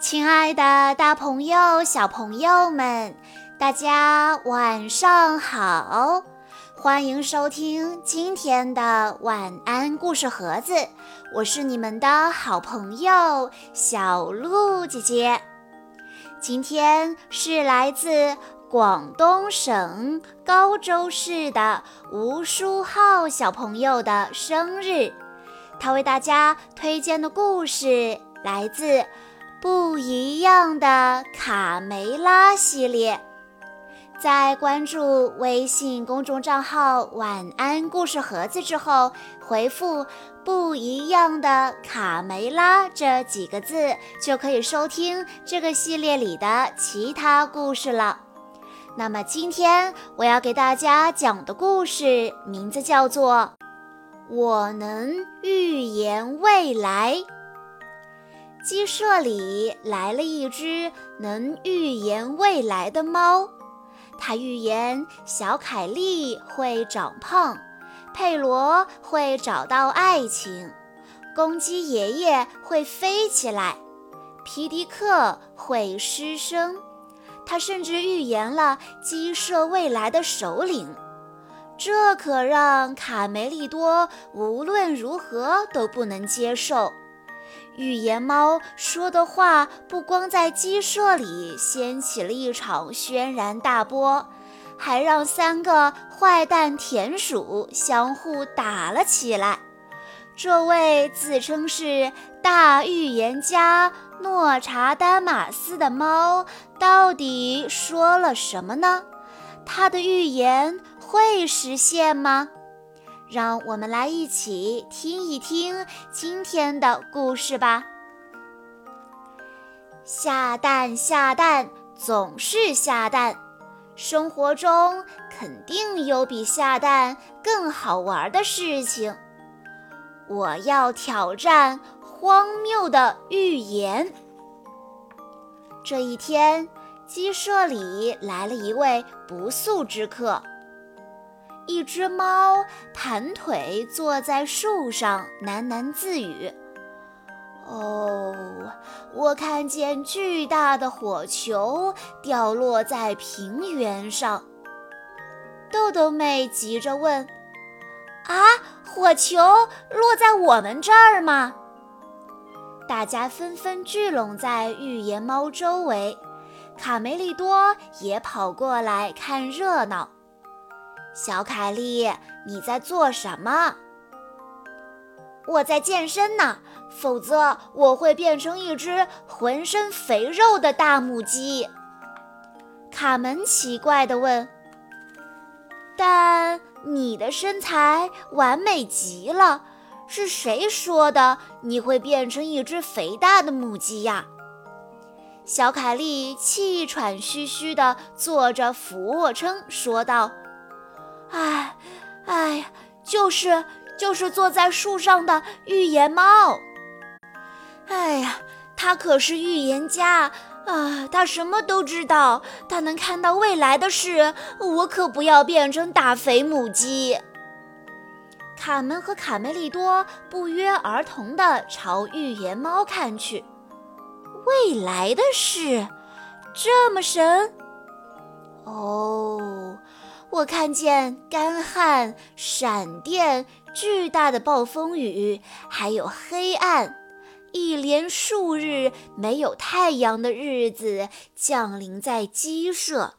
亲爱的，大朋友、小朋友们，大家晚上好！欢迎收听今天的晚安故事盒子，我是你们的好朋友小鹿姐姐。今天是来自广东省高州市的吴书浩小朋友的生日，他为大家推荐的故事来自。不一样的卡梅拉系列，在关注微信公众账号“晚安故事盒子”之后，回复“不一样的卡梅拉”这几个字，就可以收听这个系列里的其他故事了。那么，今天我要给大家讲的故事名字叫做《我能预言未来》。鸡舍里来了一只能预言未来的猫，它预言小凯莉会长胖，佩罗会找到爱情，公鸡爷爷会飞起来，皮迪克会失声。他甚至预言了鸡舍未来的首领，这可让卡梅利多无论如何都不能接受。预言猫说的话不光在鸡舍里掀起了一场轩然大波，还让三个坏蛋田鼠相互打了起来。这位自称是大预言家诺查丹马斯的猫到底说了什么呢？他的预言会实现吗？让我们来一起听一听今天的故事吧。下蛋下蛋总是下蛋，生活中肯定有比下蛋更好玩的事情。我要挑战荒谬的预言。这一天，鸡舍里来了一位不速之客。一只猫盘腿坐在树上，喃喃自语：“哦，我看见巨大的火球掉落在平原上。”豆豆妹急着问：“啊，火球落在我们这儿吗？”大家纷纷聚拢在预言猫周围，卡梅利多也跑过来看热闹。小凯莉，你在做什么？我在健身呢，否则我会变成一只浑身肥肉的大母鸡。卡门奇怪地问：“但你的身材完美极了，是谁说的你会变成一只肥大的母鸡呀？”小凯莉气喘吁吁地做着俯卧撑，说道。哎，哎呀，就是就是坐在树上的预言猫。哎呀，他可是预言家啊，他什么都知道，他能看到未来的事。我可不要变成大肥母鸡。卡门和卡梅利多不约而同地朝预言猫看去。未来的事，这么神？哦。我看见干旱、闪电、巨大的暴风雨，还有黑暗，一连数日没有太阳的日子降临在鸡舍。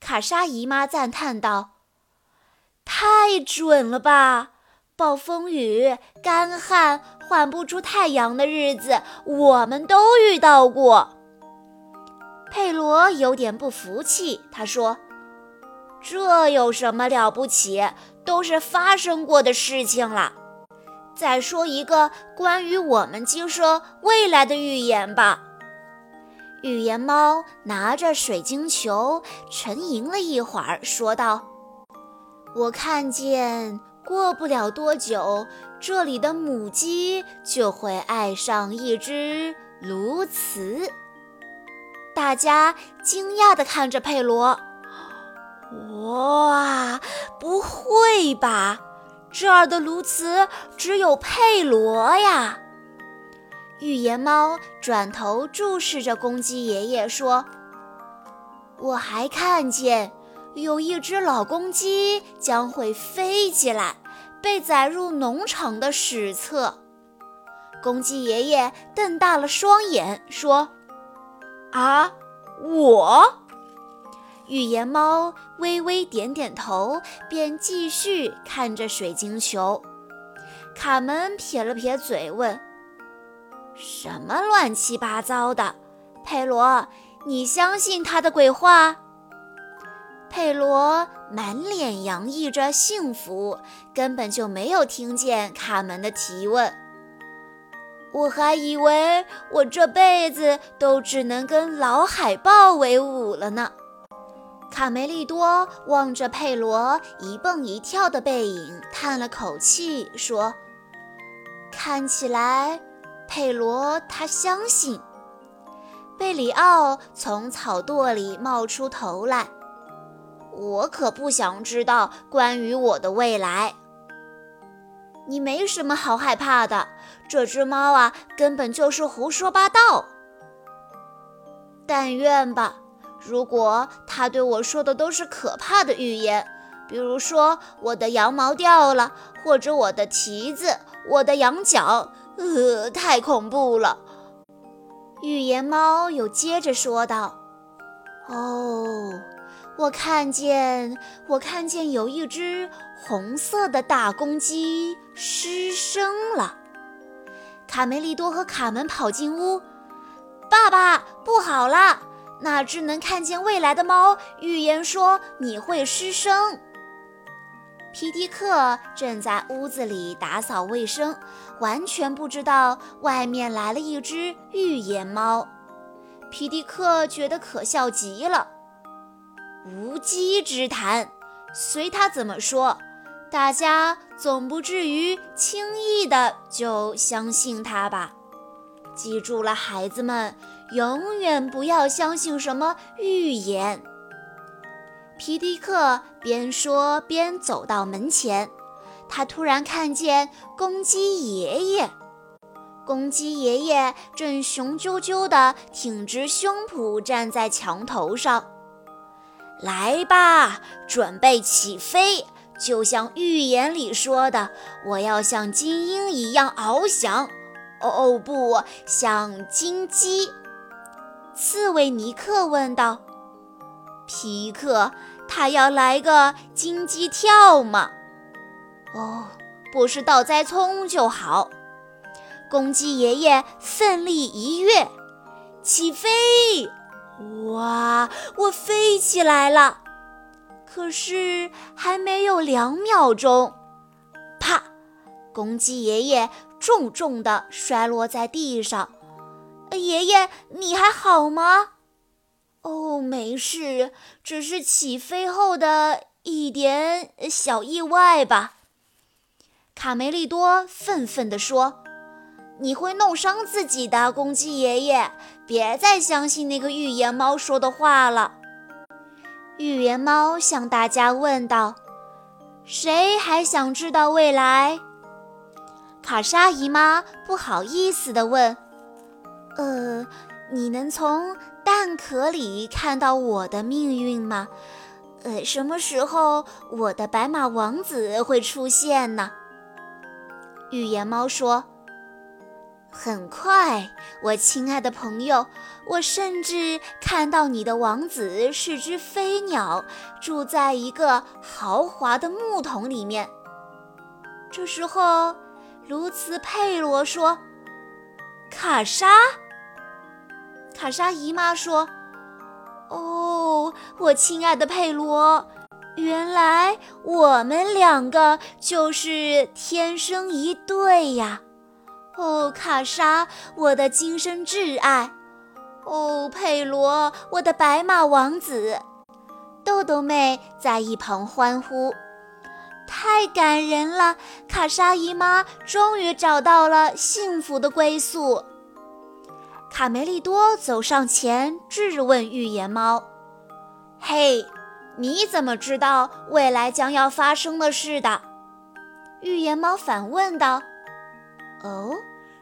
卡莎姨妈赞叹道：“太准了吧！暴风雨、干旱、换不出太阳的日子，我们都遇到过。”佩罗有点不服气，他说。这有什么了不起？都是发生过的事情了。再说一个关于我们鸡舍未来的预言吧。预言猫拿着水晶球沉吟了一会儿，说道：“我看见过不了多久，这里的母鸡就会爱上一只鸬鹚。”大家惊讶地看着佩罗。哇，不会吧！这儿的鸬鹚只有佩罗呀。预言猫转头注视着公鸡爷爷说：“我还看见有一只老公鸡将会飞起来，被载入农场的史册。”公鸡爷爷瞪大了双眼说：“啊，我？”预言猫微微点点头，便继续看着水晶球。卡门撇了撇嘴，问：“什么乱七八糟的？佩罗，你相信他的鬼话？”佩罗满脸洋溢着幸福，根本就没有听见卡门的提问。我还以为我这辈子都只能跟老海豹为伍了呢。卡梅利多望着佩罗一蹦一跳的背影，叹了口气，说：“看起来，佩罗他相信。”贝里奥从草垛里冒出头来：“我可不想知道关于我的未来。”你没什么好害怕的，这只猫啊，根本就是胡说八道。但愿吧。如果他对我说的都是可怕的预言，比如说我的羊毛掉了，或者我的蹄子、我的羊角，呃，太恐怖了。预言猫又接着说道：“哦，我看见，我看见有一只红色的大公鸡失声了。”卡梅利多和卡门跑进屋，爸爸，不好了！那只能看见未来的猫预言说你会失声。皮迪克正在屋子里打扫卫生，完全不知道外面来了一只预言猫。皮迪克觉得可笑极了。无稽之谈，随他怎么说，大家总不至于轻易的就相信他吧？记住了，孩子们。永远不要相信什么预言。皮迪克边说边走到门前，他突然看见公鸡爷爷。公鸡爷爷正雄赳赳地挺直胸脯站在墙头上。来吧，准备起飞！就像预言里说的，我要像金鹰一样翱翔。哦，不像金鸡。刺猬尼克问道：“皮克，他要来个金鸡跳吗？”“哦，不是倒栽葱就好。”公鸡爷爷奋力一跃，起飞！哇，我飞起来了！可是还没有两秒钟，啪！公鸡爷爷重重地摔落在地上。爷爷，你还好吗？哦，没事，只是起飞后的一点小意外吧。卡梅利多愤愤地说：“你会弄伤自己的，公鸡爷爷，别再相信那个预言猫说的话了。”预言猫向大家问道：“谁还想知道未来？”卡莎姨妈不好意思地问。呃，你能从蛋壳里看到我的命运吗？呃，什么时候我的白马王子会出现呢？预言猫说：“很快，我亲爱的朋友，我甚至看到你的王子是只飞鸟，住在一个豪华的木桶里面。”这时候，卢茨佩罗说：“卡莎。”卡莎姨妈说：“哦，我亲爱的佩罗，原来我们两个就是天生一对呀！哦，卡莎，我的今生挚爱；哦，佩罗，我的白马王子。”豆豆妹在一旁欢呼：“太感人了！卡莎姨妈终于找到了幸福的归宿。”卡梅利多走上前质问预言猫：“嘿，你怎么知道未来将要发生的事的？”预言猫反问道：“哦，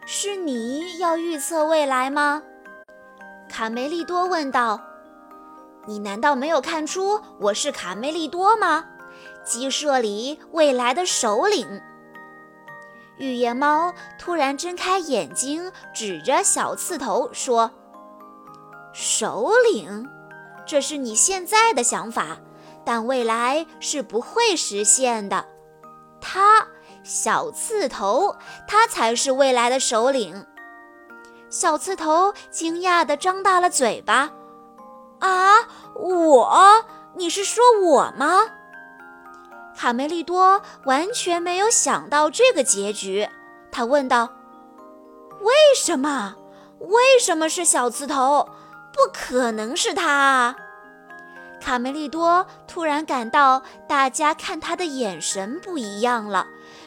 是你要预测未来吗？卡梅利多问道。你难道没有看出我是卡梅利多吗？鸡舍里未来的首领。预言猫突然睁开眼睛，指着小刺头说：“首领，这是你现在的想法，但未来是不会实现的。他，小刺头，他才是未来的首领。”小刺头惊讶地张大了嘴巴。啊，我？你是说我吗？卡梅利多完全没有想到这个结局，他问道：“为什么？为什么是小刺头？不可能是他！”卡梅利多突然感到大家看他的眼神不一样了，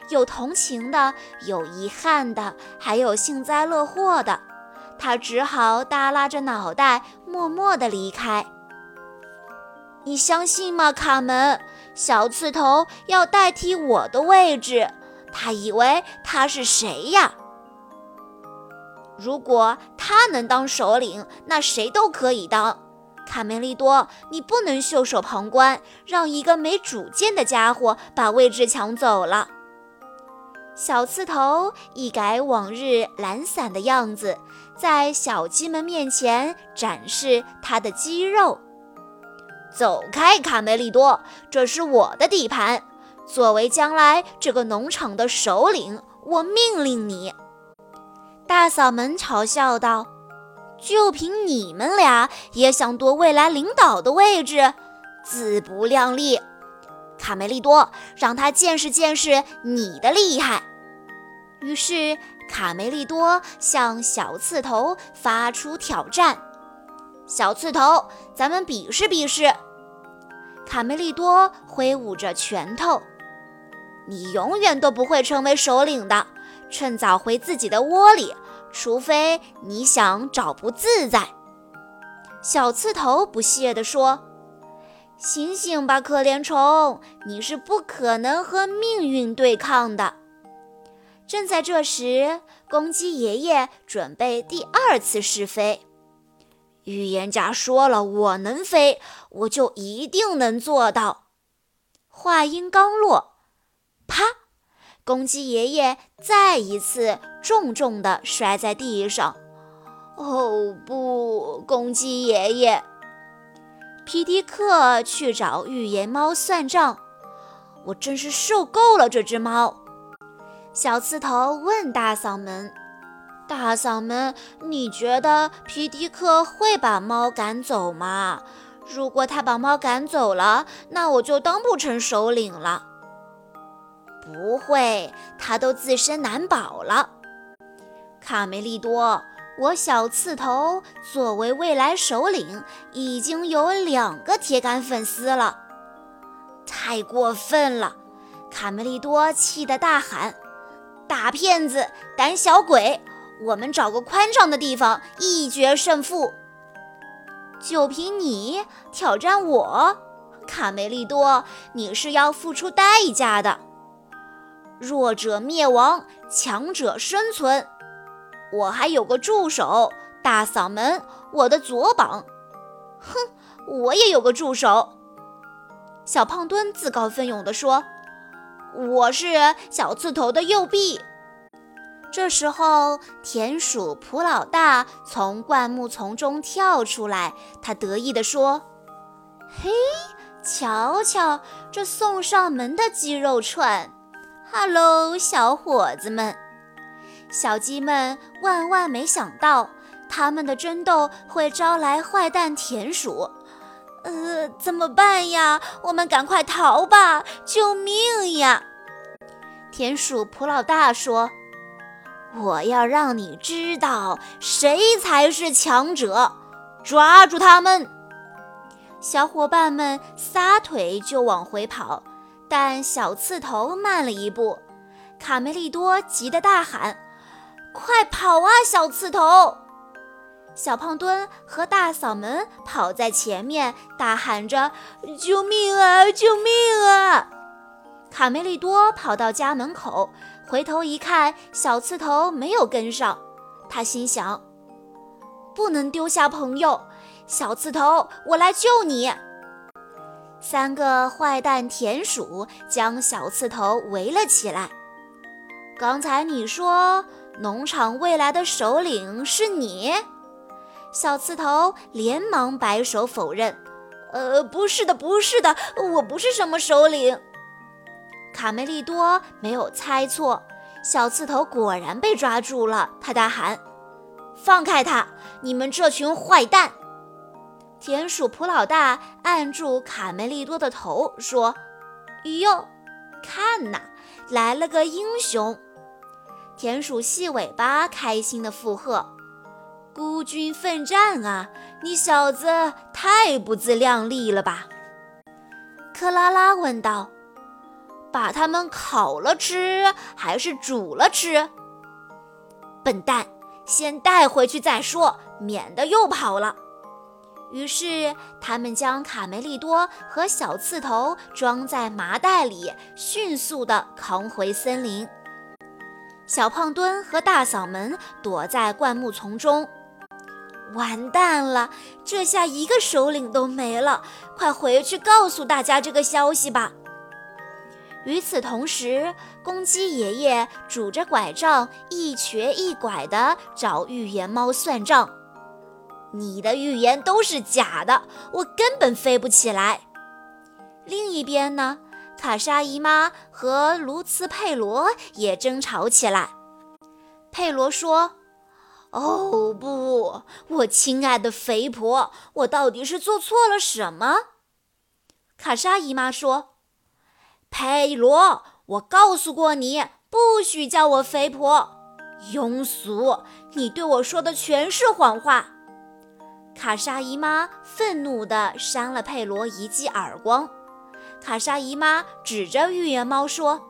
有同情的，有遗憾的，还有幸灾乐祸的。他只好耷拉着脑袋，默默地离开。你相信吗，卡门？小刺头要代替我的位置，他以为他是谁呀？如果他能当首领，那谁都可以当。卡梅利多，你不能袖手旁观，让一个没主见的家伙把位置抢走了。小刺头一改往日懒散的样子，在小鸡们面前展示他的肌肉。走开，卡梅利多，这是我的地盘。作为将来这个农场的首领，我命令你。大嗓门嘲笑道：“就凭你们俩也想夺未来领导的位置，自不量力！”卡梅利多，让他见识见识你的厉害。于是，卡梅利多向小刺头发出挑战：“小刺头，咱们比试比试。”卡梅利多挥舞着拳头：“你永远都不会成为首领的，趁早回自己的窝里，除非你想找不自在。”小刺头不屑地说。醒醒吧，可怜虫！你是不可能和命运对抗的。正在这时，公鸡爷爷准备第二次试飞。预言家说了：“我能飞，我就一定能做到。”话音刚落，啪！公鸡爷爷再一次重重地摔在地上。哦不，公鸡爷爷！皮迪克去找预言猫算账。我真是受够了这只猫。小刺头问大嗓门：“大嗓门，你觉得皮迪克会把猫赶走吗？如果他把猫赶走了，那我就当不成首领了。”“不会，他都自身难保了。”卡梅利多。我小刺头作为未来首领，已经有两个铁杆粉丝了，太过分了！卡梅利多气得大喊：“大骗子，胆小鬼！我们找个宽敞的地方一决胜负。”就凭你挑战我，卡梅利多，你是要付出代价的。弱者灭亡，强者生存。我还有个助手，大嗓门，我的左膀。哼，我也有个助手。小胖墩自告奋勇地说：“我是小刺头的右臂。”这时候，田鼠普老大从灌木丛中跳出来，他得意地说：“嘿，瞧瞧这送上门的鸡肉串！哈喽，小伙子们！”小鸡们万万没想到，他们的争斗会招来坏蛋田鼠。呃，怎么办呀？我们赶快逃吧！救命呀！田鼠普老大说：“我要让你知道谁才是强者，抓住他们！”小伙伴们撒腿就往回跑，但小刺头慢了一步。卡梅利多急得大喊。快跑啊，小刺头！小胖墩和大嗓门跑在前面，大喊着：“救命啊，救命啊！”卡梅利多跑到家门口，回头一看，小刺头没有跟上。他心想：不能丢下朋友，小刺头，我来救你。三个坏蛋田鼠将小刺头围了起来。刚才你说农场未来的首领是你？小刺头连忙摆手否认：“呃，不是的，不是的，我不是什么首领。”卡梅利多没有猜错，小刺头果然被抓住了。他大喊：“放开他！你们这群坏蛋！”田鼠普老大按住卡梅利多的头说：“哟，看呐，来了个英雄！”田鼠细尾巴开心地附和。孤军奋战啊！你小子太不自量力了吧？克拉拉问道。把它们烤了吃，还是煮了吃？笨蛋，先带回去再说，免得又跑了。于是他们将卡梅利多和小刺头装在麻袋里，迅速地扛回森林。小胖墩和大嗓门躲在灌木丛中。完蛋了！这下一个首领都没了，快回去告诉大家这个消息吧。与此同时，公鸡爷爷拄着拐杖，一瘸一拐地找预言猫算账。你的预言都是假的，我根本飞不起来。另一边呢，卡莎姨妈和卢茨佩罗也争吵起来。佩罗说。哦不，我亲爱的肥婆，我到底是做错了什么？卡莎姨妈说：“佩罗，我告诉过你，不许叫我肥婆，庸俗！你对我说的全是谎话。”卡莎姨妈愤怒地扇了佩罗一记耳光。卡莎姨妈指着预言猫说。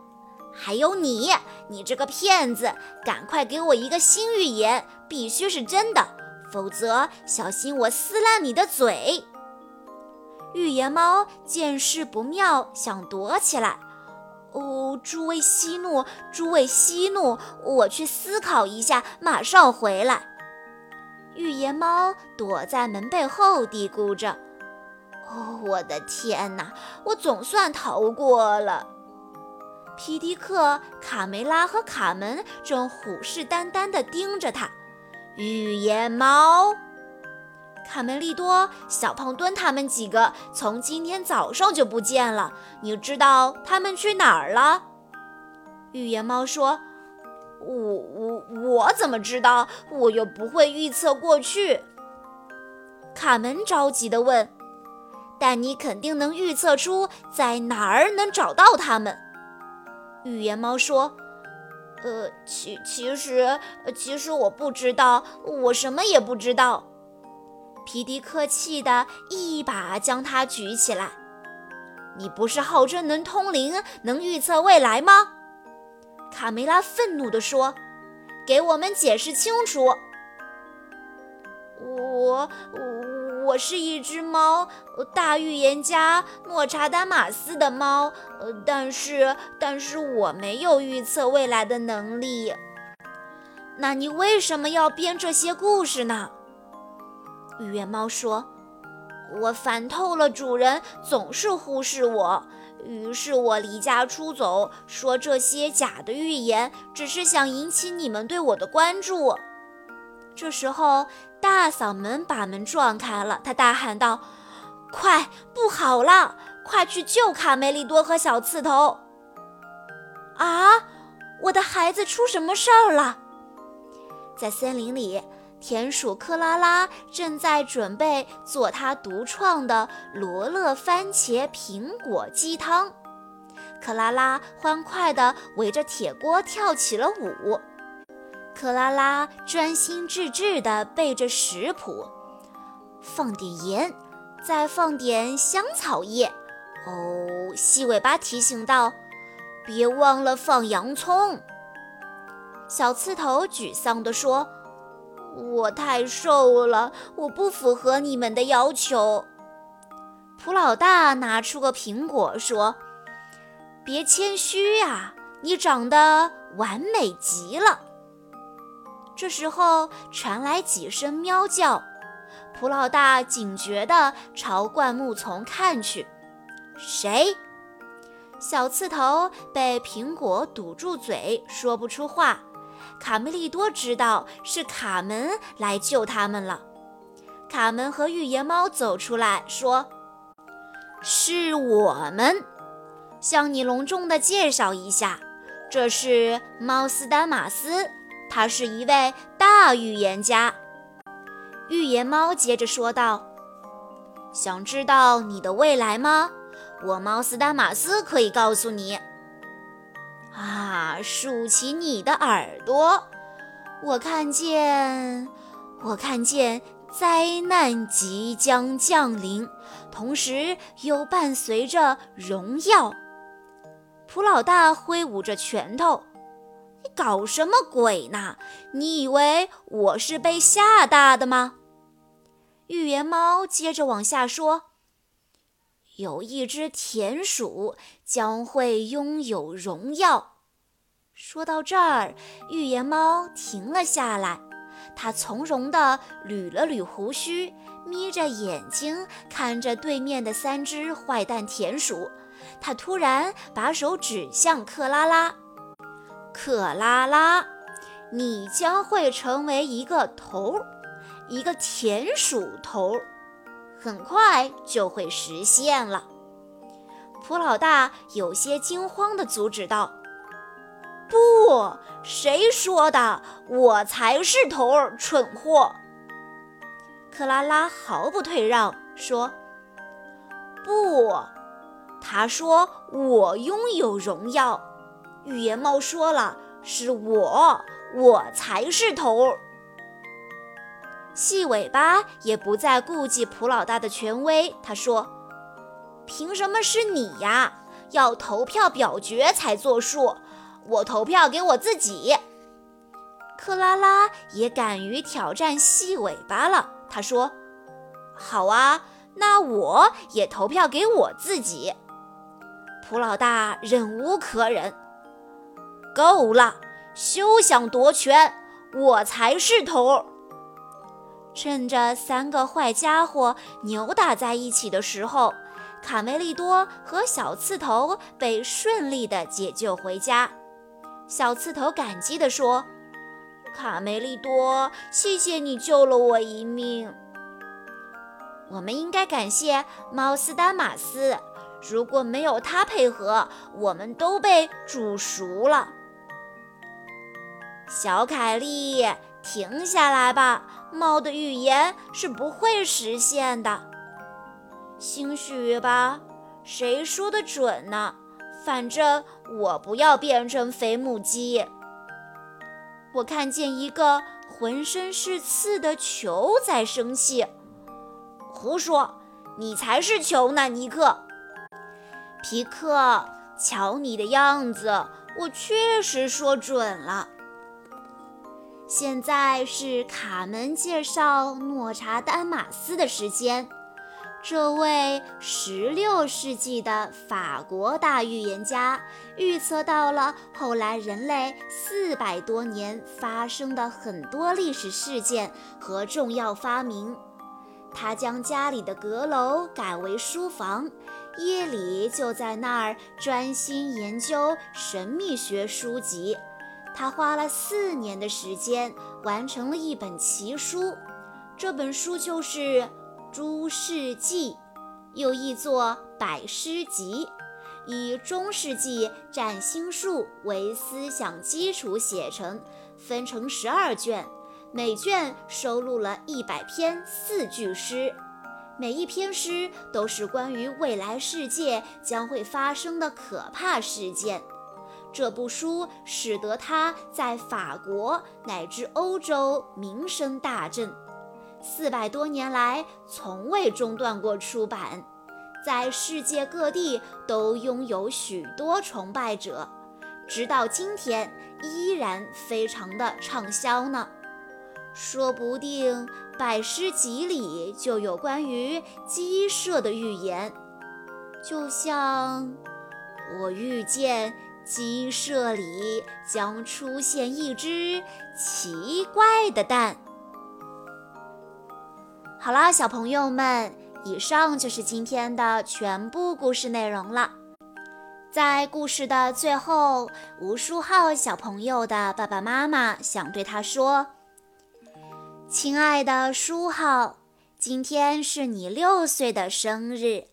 还有你，你这个骗子，赶快给我一个新预言，必须是真的，否则小心我撕烂你的嘴！预言猫见势不妙，想躲起来。哦，诸位息怒，诸位息怒，我去思考一下，马上回来。预言猫躲在门背后，嘀咕着：“哦，我的天哪，我总算逃过了。”皮迪克、卡梅拉和卡门正虎视眈眈地盯着他。预言猫，卡梅利多、小胖墩他们几个从今天早上就不见了。你知道他们去哪儿了？预言猫说：“我我我怎么知道？我又不会预测过去。”卡门着急地问：“但你肯定能预测出在哪儿能找到他们？”预言猫说：“呃，其其实，其实我不知道，我什么也不知道。”皮迪克气得一把将他举起来：“你不是号称能通灵、能预测未来吗？”卡梅拉愤怒地说：“给我们解释清楚！”我我。我是一只猫，大预言家诺查丹马斯的猫。呃，但是，但是我没有预测未来的能力。那你为什么要编这些故事呢？预言猫说：“我烦透了，主人总是忽视我，于是我离家出走，说这些假的预言，只是想引起你们对我的关注。”这时候。大嗓门把门撞开了，他大喊道：“快，不好了！快去救卡梅利多和小刺头！”啊，我的孩子出什么事儿了？在森林里，田鼠克拉拉正在准备做他独创的罗勒番茄苹果鸡汤。克拉拉欢快地围着铁锅跳起了舞。克拉拉专心致志地背着食谱，放点盐，再放点香草叶。哦，细尾巴提醒道：“别忘了放洋葱。”小刺头沮丧地说：“我太瘦了，我不符合你们的要求。”蒲老大拿出个苹果说：“别谦虚呀，你长得完美极了。这时候传来几声喵叫，蒲老大警觉地朝灌木丛看去，谁？小刺头被苹果堵住嘴，说不出话。卡梅利多知道是卡门来救他们了。卡门和预言猫走出来说：“是我们，向你隆重地介绍一下，这是猫斯丹马斯，他是一位大预言家。”预言猫接着说道：“想知道你的未来吗？我猫斯丹马斯可以告诉你。啊，竖起你的耳朵，我看见，我看见。”灾难即将降临，同时又伴随着荣耀。蒲老大挥舞着拳头：“你搞什么鬼呢？你以为我是被吓大的吗？”预言猫接着往下说：“有一只田鼠将会拥有荣耀。”说到这儿，预言猫停了下来。他从容地捋了捋胡须，眯着眼睛看着对面的三只坏蛋田鼠。他突然把手指向克拉拉：“克拉拉，你将会成为一个头，一个田鼠头，很快就会实现了。”普老大有些惊慌地阻止道。不，谁说的？我才是头儿，蠢货！克拉拉毫不退让，说：“不，他说我拥有荣耀。”预言猫说了：“是我，我才是头儿。”细尾巴也不再顾忌普老大的权威，他说：“凭什么是你呀？要投票表决才作数。”我投票给我自己。克拉拉也敢于挑战细尾巴了。他说：“好啊，那我也投票给我自己。”普老大忍无可忍：“够了，休想夺权，我才是头！”趁着三个坏家伙扭打在一起的时候，卡梅利多和小刺头被顺利地解救回家。小刺头感激地说：“卡梅利多，谢谢你救了我一命。我们应该感谢猫斯丹马斯，如果没有他配合，我们都被煮熟了。”小凯莉，停下来吧！猫的预言是不会实现的。兴许吧？谁说的准呢？反正我不要变成肥母鸡。我看见一个浑身是刺的球在生气。胡说，你才是球呢，尼克。皮克，瞧你的样子，我确实说准了。现在是卡门介绍诺查丹马斯的时间。这位16世纪的法国大预言家预测到了后来人类400多年发生的很多历史事件和重要发明。他将家里的阁楼改为书房，夜里就在那儿专心研究神秘学书籍。他花了四年的时间完成了一本奇书，这本书就是。诸世纪，又译作百诗集，以中世纪占星术为思想基础写成，分成十二卷，每卷收录了一百篇四句诗，每一篇诗都是关于未来世界将会发生的可怕事件。这部书使得他在法国乃至欧洲名声大振。四百多年来，从未中断过出版，在世界各地都拥有许多崇拜者，直到今天依然非常的畅销呢。说不定百诗集里就有关于鸡舍的预言，就像我遇见鸡舍里将出现一只奇怪的蛋。好啦，小朋友们，以上就是今天的全部故事内容了。在故事的最后，吴书浩小朋友的爸爸妈妈想对他说：“亲爱的书浩，今天是你六岁的生日，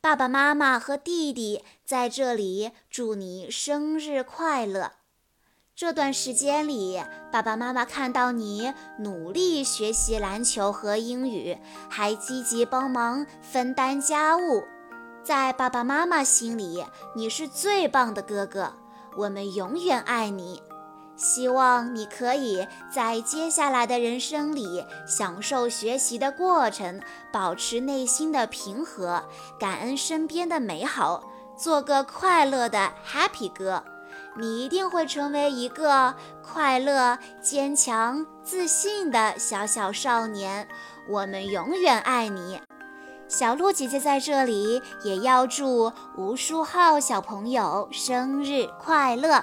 爸爸妈妈和弟弟在这里祝你生日快乐。这段时间里，爸爸妈妈看到你努力学习篮球和英语，还积极帮忙分担家务。”在爸爸妈妈心里，你是最棒的哥哥，我们永远爱你。希望你可以在接下来的人生里享受学习的过程，保持内心的平和，感恩身边的美好，做个快乐的 Happy 哥。你一定会成为一个快乐、坚强、自信的小小少年。我们永远爱你。小鹿姐姐在这里也要祝吴书浩小朋友生日快乐。